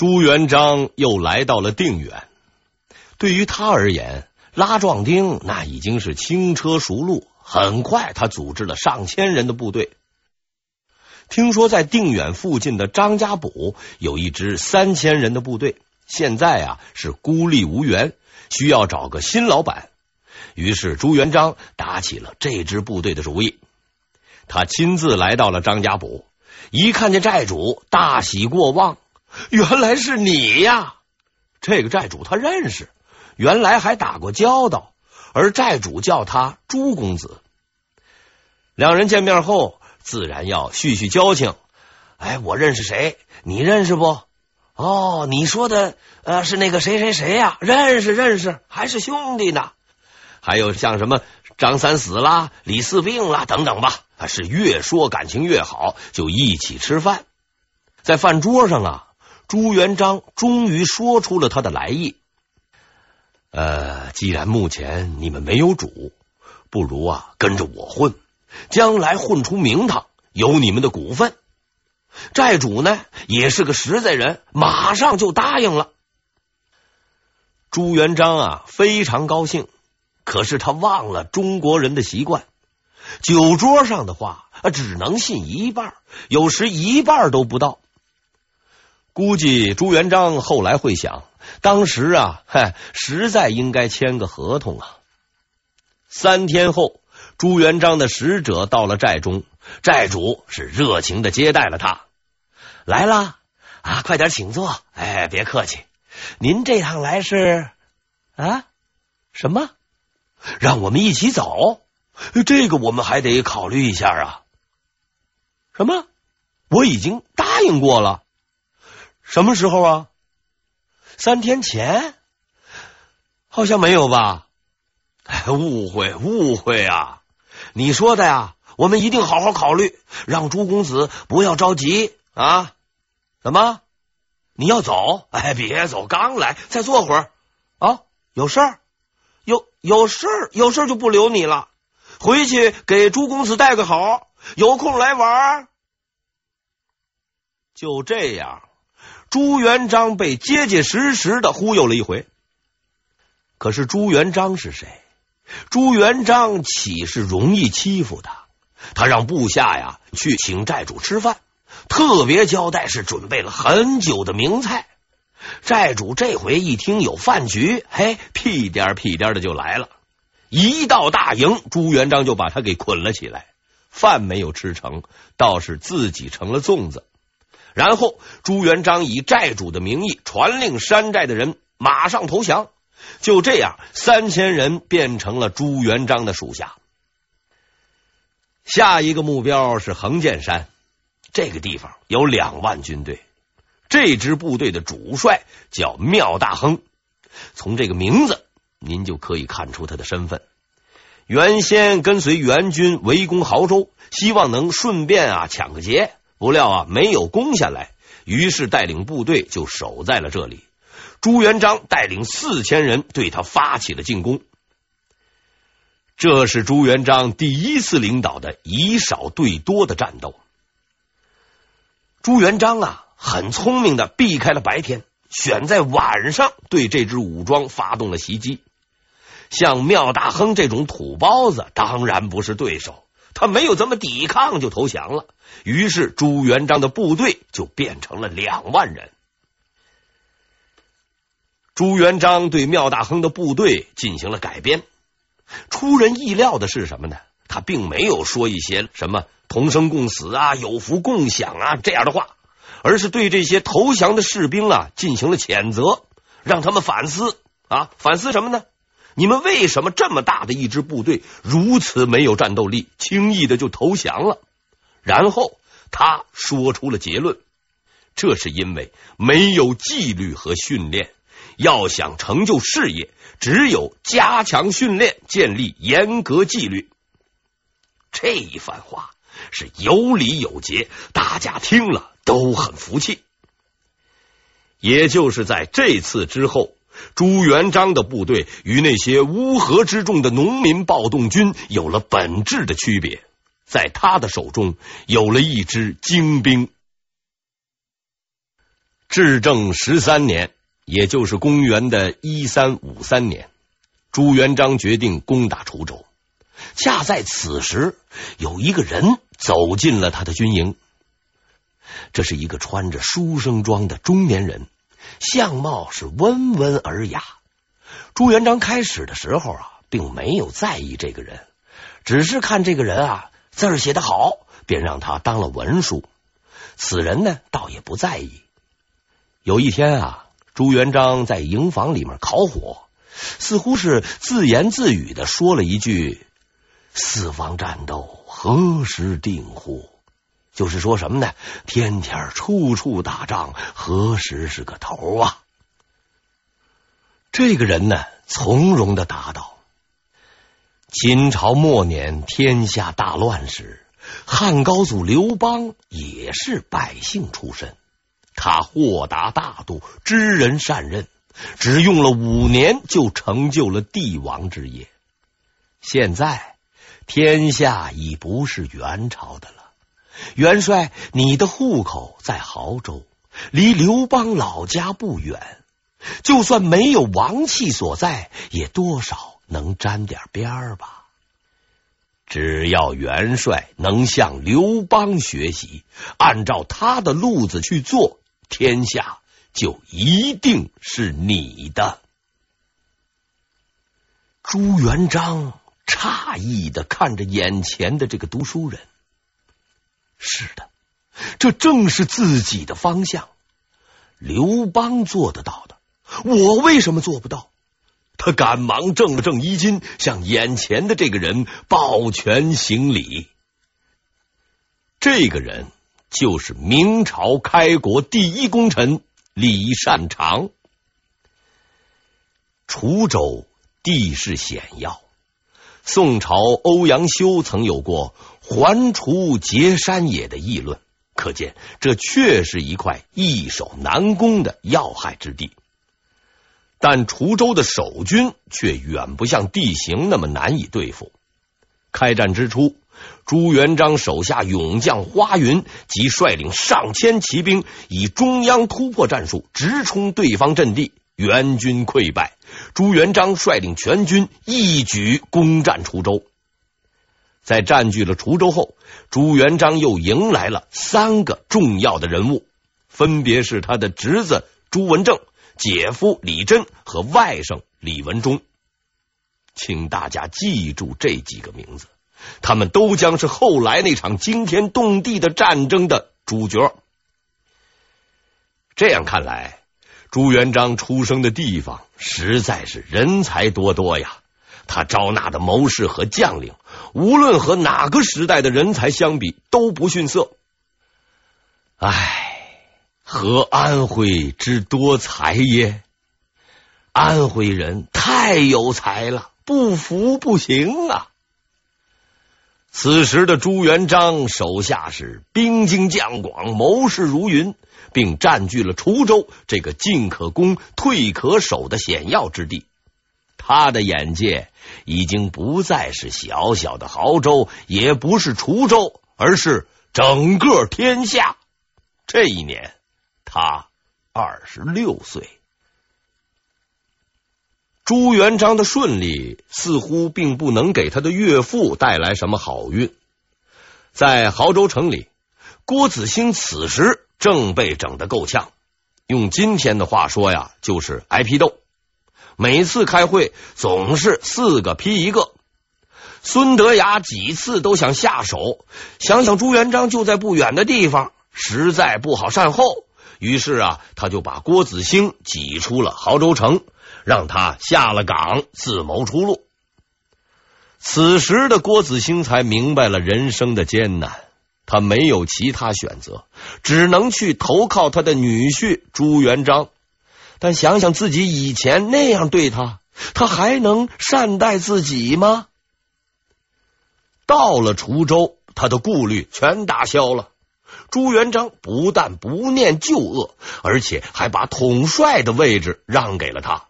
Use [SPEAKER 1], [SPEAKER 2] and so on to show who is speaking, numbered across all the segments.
[SPEAKER 1] 朱元璋又来到了定远。对于他而言，拉壮丁那已经是轻车熟路。很快，他组织了上千人的部队。听说在定远附近的张家堡有一支三千人的部队，现在啊是孤立无援，需要找个新老板。于是朱元璋打起了这支部队的主意。他亲自来到了张家堡，一看见寨主，大喜过望。原来是你呀！这个债主他认识，原来还打过交道，而债主叫他朱公子。两人见面后，自然要叙叙交情。哎，我认识谁？你认识不？哦，你说的呃是那个谁谁谁呀？认识认识，还是兄弟呢。还有像什么张三死了，李四病了等等吧。是越说感情越好，就一起吃饭。在饭桌上啊。朱元璋终于说出了他的来意。呃，既然目前你们没有主，不如啊跟着我混，将来混出名堂，有你们的股份。债主呢也是个实在人，马上就答应了。朱元璋啊非常高兴，可是他忘了中国人的习惯，酒桌上的话只能信一半，有时一半都不到。估计朱元璋后来会想，当时啊，嗨，实在应该签个合同啊。三天后，朱元璋的使者到了寨中，寨主是热情的接待了他。来了啊，快点请坐。哎，别客气，您这趟来是啊？什么？让我们一起走？这个我们还得考虑一下啊。什么？我已经答应过了。什么时候啊？三天前？好像没有吧？哎，误会，误会啊！你说的呀，我们一定好好考虑，让朱公子不要着急啊！怎么？你要走？哎，别走，刚来，再坐会儿啊！有事儿？有有事儿？有事儿就不留你了，回去给朱公子带个好，有空来玩。就这样。朱元璋被结结实实的忽悠了一回，可是朱元璋是谁？朱元璋岂是容易欺负的？他让部下呀去请寨主吃饭，特别交代是准备了很久的名菜。寨主这回一听有饭局，嘿，屁颠屁颠的就来了。一到大营，朱元璋就把他给捆了起来，饭没有吃成，倒是自己成了粽子。然后朱元璋以寨主的名义传令山寨的人马上投降，就这样三千人变成了朱元璋的属下。下一个目标是横剑山，这个地方有两万军队，这支部队的主帅叫缪大亨。从这个名字，您就可以看出他的身份。原先跟随元军围攻亳州，希望能顺便啊抢个劫。不料啊，没有攻下来，于是带领部队就守在了这里。朱元璋带领四千人对他发起了进攻。这是朱元璋第一次领导的以少对多的战斗。朱元璋啊，很聪明的避开了白天，选在晚上对这支武装发动了袭击。像缪大亨这种土包子，当然不是对手。他没有怎么抵抗就投降了，于是朱元璋的部队就变成了两万人。朱元璋对缪大亨的部队进行了改编。出人意料的是什么呢？他并没有说一些什么同生共死啊、有福共享啊这样的话，而是对这些投降的士兵啊进行了谴责，让他们反思啊，反思什么呢？你们为什么这么大的一支部队如此没有战斗力，轻易的就投降了？然后他说出了结论：这是因为没有纪律和训练。要想成就事业，只有加强训练，建立严格纪律。这一番话是有理有节，大家听了都很服气。也就是在这次之后。朱元璋的部队与那些乌合之众的农民暴动军有了本质的区别，在他的手中有了一支精兵。至正十三年，也就是公元的一三五三年，朱元璋决定攻打滁州。恰在此时，有一个人走进了他的军营。这是一个穿着书生装的中年人，相貌是温文尔雅。朱元璋开始的时候啊，并没有在意这个人，只是看这个人啊字写得好，便让他当了文书。此人呢，倒也不在意。有一天啊，朱元璋在营房里面烤火，似乎是自言自语的说了一句：“四方战斗何时定乎？”就是说什么呢？天天处处打仗，何时是个头啊？这个人呢，从容的答道：“秦朝末年，天下大乱时，汉高祖刘邦也是百姓出身。”他豁达大度，知人善任，只用了五年就成就了帝王之业。现在天下已不是元朝的了。元帅，你的户口在亳州，离刘邦老家不远，就算没有王气所在，也多少能沾点边儿吧。只要元帅能向刘邦学习，按照他的路子去做。天下就一定是你的。朱元璋诧异的看着眼前的这个读书人，是的，这正是自己的方向。刘邦做得到的，我为什么做不到？他赶忙正了正衣襟，向眼前的这个人抱拳行礼。这个人。就是明朝开国第一功臣李善长。滁州地势险要，宋朝欧阳修曾有过“环滁结山也”的议论，可见这确是一块易守难攻的要害之地。但滁州的守军却远不像地形那么难以对付。开战之初，朱元璋手下勇将花云即率领上千骑兵，以中央突破战术直冲对方阵地，援军溃败。朱元璋率领全军一举攻占滁州。在占据了滁州后，朱元璋又迎来了三个重要的人物，分别是他的侄子朱文正、姐夫李真和外甥李文忠。请大家记住这几个名字。他们都将是后来那场惊天动地的战争的主角。这样看来，朱元璋出生的地方实在是人才多多呀。他招纳的谋士和将领，无论和哪个时代的人才相比，都不逊色。唉，何安徽之多才耶？安徽人太有才了，不服不行啊！此时的朱元璋手下是兵精将广，谋士如云，并占据了滁州这个进可攻、退可守的险要之地。他的眼界已经不再是小小的亳州，也不是滁州，而是整个天下。这一年，他二十六岁。朱元璋的顺利似乎并不能给他的岳父带来什么好运。在亳州城里，郭子兴此时正被整得够呛，用今天的话说呀，就是挨批斗。每次开会总是四个批一个。孙德雅几次都想下手，想想朱元璋就在不远的地方，实在不好善后，于是啊，他就把郭子兴挤出了亳州城。让他下了岗，自谋出路。此时的郭子兴才明白了人生的艰难，他没有其他选择，只能去投靠他的女婿朱元璋。但想想自己以前那样对他，他还能善待自己吗？到了滁州，他的顾虑全打消了。朱元璋不但不念旧恶，而且还把统帅的位置让给了他。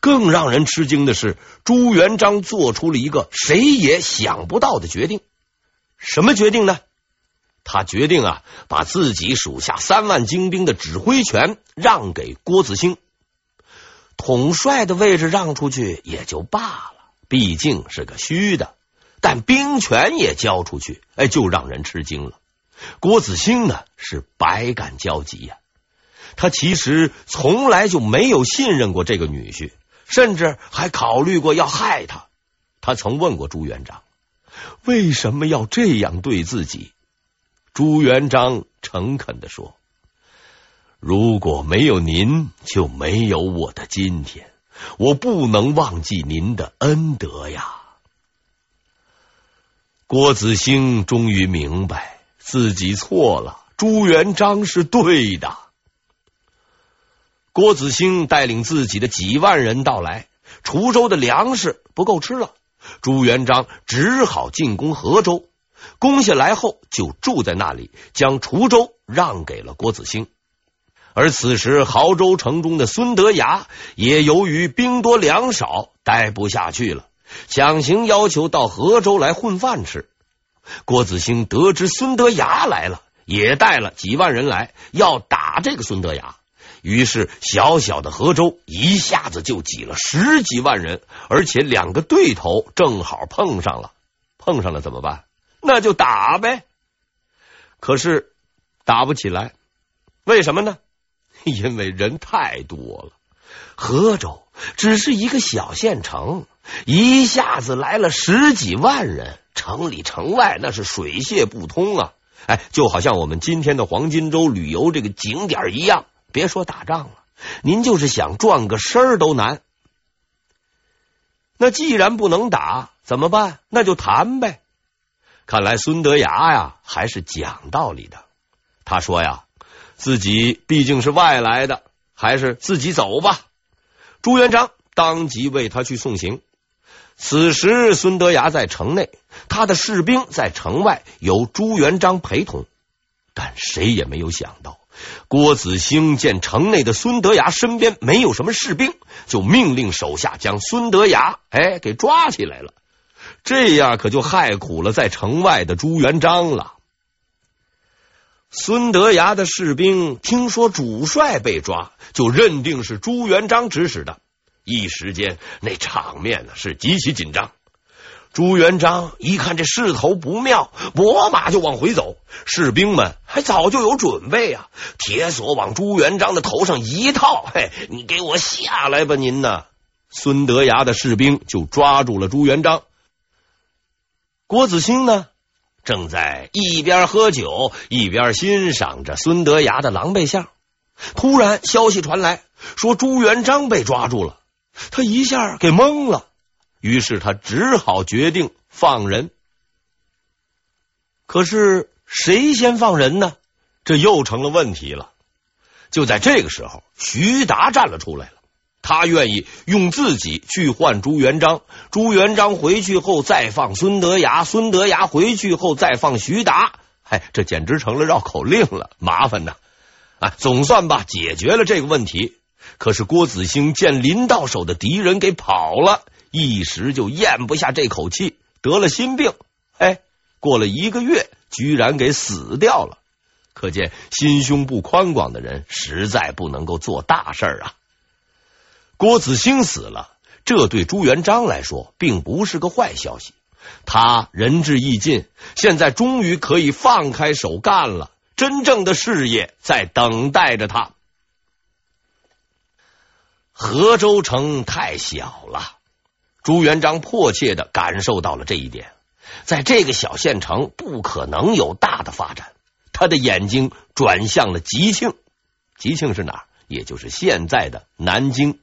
[SPEAKER 1] 更让人吃惊的是，朱元璋做出了一个谁也想不到的决定。什么决定呢？他决定啊，把自己属下三万精兵的指挥权让给郭子兴。统帅的位置让出去也就罢了，毕竟是个虚的。但兵权也交出去，哎，就让人吃惊了。郭子兴呢，是百感交集呀。他其实从来就没有信任过这个女婿，甚至还考虑过要害他。他曾问过朱元璋，为什么要这样对自己？朱元璋诚恳地说：“如果没有您，就没有我的今天。我不能忘记您的恩德呀。”郭子兴终于明白自己错了，朱元璋是对的。郭子兴带领自己的几万人到来，滁州的粮食不够吃了，朱元璋只好进攻河州。攻下来后，就住在那里，将滁州让给了郭子兴。而此时，亳州城中的孙德崖也由于兵多粮少，待不下去了，强行要求到河州来混饭吃。郭子兴得知孙德崖来了，也带了几万人来，要打这个孙德崖。于是，小小的河州一下子就挤了十几万人，而且两个对头正好碰上了。碰上了怎么办？那就打呗，可是打不起来，为什么呢？因为人太多了。河州只是一个小县城，一下子来了十几万人，城里城外那是水泄不通啊！哎，就好像我们今天的黄金周旅游这个景点一样，别说打仗了，您就是想转个身儿都难。那既然不能打，怎么办？那就谈呗。看来孙德崖呀，还是讲道理的。他说呀，自己毕竟是外来的，还是自己走吧。朱元璋当即为他去送行。此时孙德崖在城内，他的士兵在城外，由朱元璋陪同。但谁也没有想到，郭子兴见城内的孙德崖身边没有什么士兵，就命令手下将孙德崖哎给抓起来了。这样可就害苦了在城外的朱元璋了。孙德崖的士兵听说主帅被抓，就认定是朱元璋指使的，一时间那场面呢是极其紧张。朱元璋一看这势头不妙，拨马就往回走，士兵们还早就有准备啊，铁索往朱元璋的头上一套，嘿，你给我下来吧，您呢？孙德崖的士兵就抓住了朱元璋。郭子兴呢，正在一边喝酒一边欣赏着孙德崖的狼狈相。突然，消息传来，说朱元璋被抓住了。他一下给懵了，于是他只好决定放人。可是谁先放人呢？这又成了问题了。就在这个时候，徐达站了出来了。他愿意用自己去换朱元璋，朱元璋回去后再放孙德崖，孙德崖回去后再放徐达。哎，这简直成了绕口令了，麻烦呐！啊，总算吧，解决了这个问题。可是郭子兴见临到手的敌人给跑了，一时就咽不下这口气，得了心病。哎，过了一个月，居然给死掉了。可见心胸不宽广的人，实在不能够做大事啊。郭子兴死了，这对朱元璋来说并不是个坏消息。他仁至义尽，现在终于可以放开手干了。真正的事业在等待着他。河州城太小了，朱元璋迫切的感受到了这一点。在这个小县城，不可能有大的发展。他的眼睛转向了吉庆，吉庆是哪儿？也就是现在的南京。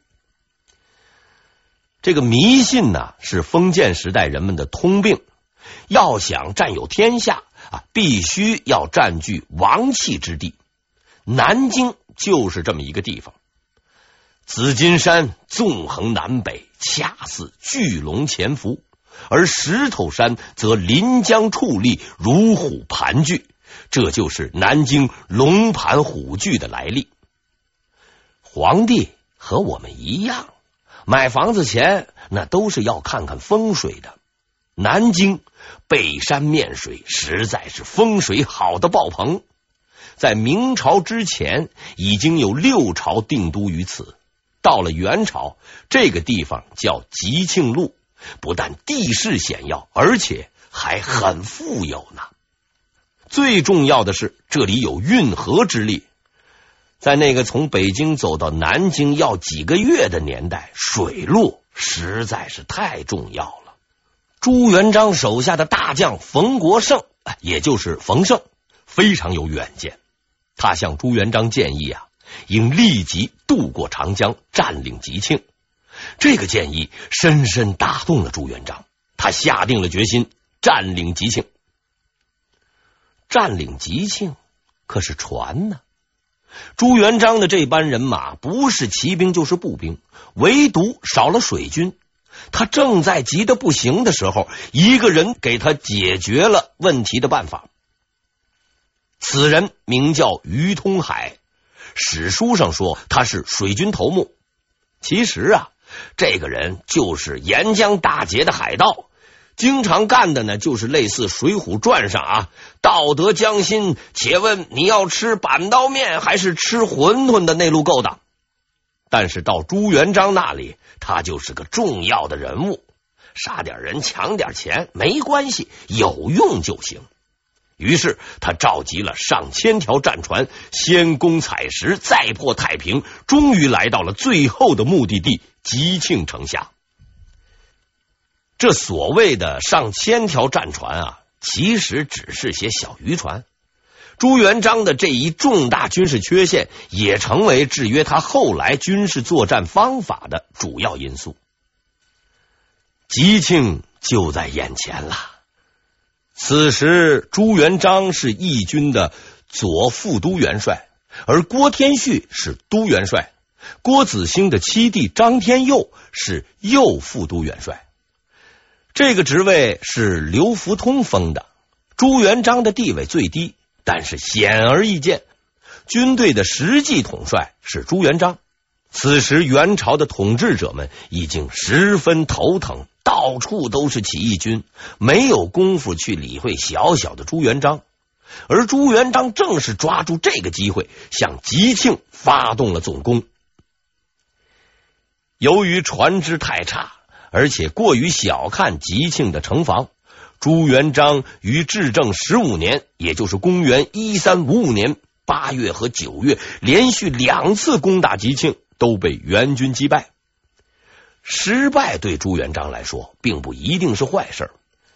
[SPEAKER 1] 这个迷信呢，是封建时代人们的通病。要想占有天下啊，必须要占据王气之地。南京就是这么一个地方。紫金山纵横南北，恰似巨龙潜伏；而石头山则临江矗立，如虎盘踞。这就是南京龙盘虎踞的来历。皇帝和我们一样。买房子前，那都是要看看风水的。南京背山面水，实在是风水好的爆棚。在明朝之前，已经有六朝定都于此。到了元朝，这个地方叫吉庆路，不但地势险要，而且还很富有呢。最重要的是，这里有运河之力。在那个从北京走到南京要几个月的年代，水路实在是太重要了。朱元璋手下的大将冯国胜，也就是冯胜，非常有远见。他向朱元璋建议啊，应立即渡过长江，占领吉庆。这个建议深深打动了朱元璋，他下定了决心占领吉庆。占领吉庆，可是船呢？朱元璋的这班人马不是骑兵就是步兵，唯独少了水军。他正在急得不行的时候，一个人给他解决了问题的办法。此人名叫于通海，史书上说他是水军头目。其实啊，这个人就是沿江打劫的海盗。经常干的呢，就是类似《水浒传》上啊，道德将心，且问你要吃板刀面还是吃馄饨的那路勾当。但是到朱元璋那里，他就是个重要的人物，杀点人，抢点钱没关系，有用就行。于是他召集了上千条战船，先攻采石，再破太平，终于来到了最后的目的地吉庆城下。这所谓的上千条战船啊，其实只是些小渔船。朱元璋的这一重大军事缺陷，也成为制约他后来军事作战方法的主要因素。吉庆就在眼前了。此时，朱元璋是义军的左副都元帅，而郭天旭是都元帅，郭子兴的七弟张天佑是右副都元帅。这个职位是刘福通封的，朱元璋的地位最低，但是显而易见，军队的实际统帅是朱元璋。此时元朝的统治者们已经十分头疼，到处都是起义军，没有功夫去理会小小的朱元璋。而朱元璋正是抓住这个机会，向吉庆发动了总攻。由于船只太差。而且过于小看吉庆的城防，朱元璋于至正十五年，也就是公元一三五五年八月和九月，连续两次攻打吉庆，都被元军击败。失败对朱元璋来说，并不一定是坏事，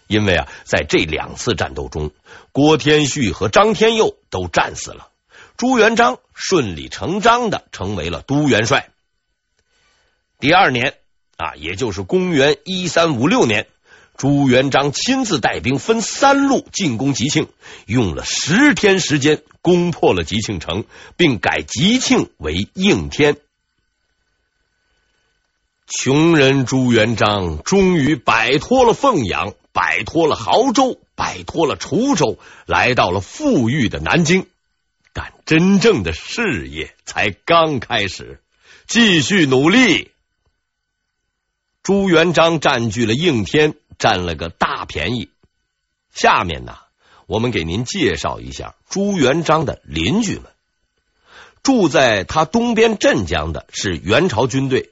[SPEAKER 1] 因为啊，在这两次战斗中，郭天旭和张天佑都战死了，朱元璋顺理成章的成为了都元帅。第二年。啊，也就是公元一三五六年，朱元璋亲自带兵分三路进攻吉庆，用了十天时间攻破了吉庆城，并改吉庆为应天。穷人朱元璋终于摆脱了凤阳，摆脱了亳州，摆脱了滁州，来到了富裕的南京。但真正的事业才刚开始，继续努力。朱元璋占据了应天，占了个大便宜。下面呢，我们给您介绍一下朱元璋的邻居们。住在他东边镇江的是元朝军队，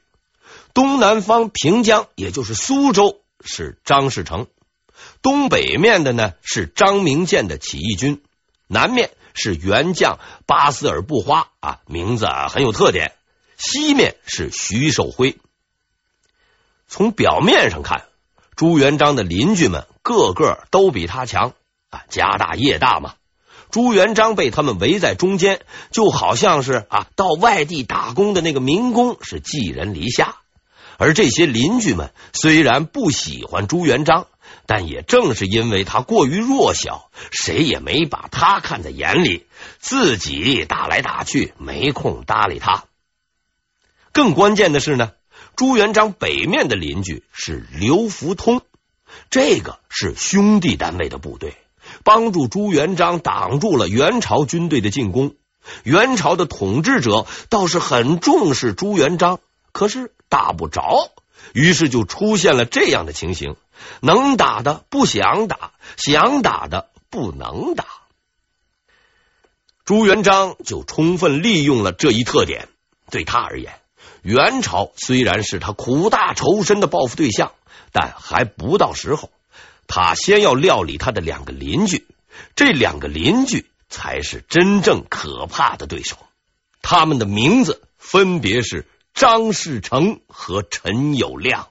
[SPEAKER 1] 东南方平江，也就是苏州，是张士诚；东北面的呢是张明建的起义军，南面是元将巴斯尔布花啊，名字啊很有特点；西面是徐寿辉。从表面上看，朱元璋的邻居们个个都比他强啊，家大业大嘛。朱元璋被他们围在中间，就好像是啊，到外地打工的那个民工是寄人篱下。而这些邻居们虽然不喜欢朱元璋，但也正是因为他过于弱小，谁也没把他看在眼里，自己打来打去，没空搭理他。更关键的是呢。朱元璋北面的邻居是刘福通，这个是兄弟单位的部队，帮助朱元璋挡住了元朝军队的进攻。元朝的统治者倒是很重视朱元璋，可是打不着，于是就出现了这样的情形：能打的不想打，想打的不能打。朱元璋就充分利用了这一特点。对他而言，元朝虽然是他苦大仇深的报复对象，但还不到时候。他先要料理他的两个邻居，这两个邻居才是真正可怕的对手。他们的名字分别是张士诚和陈友谅。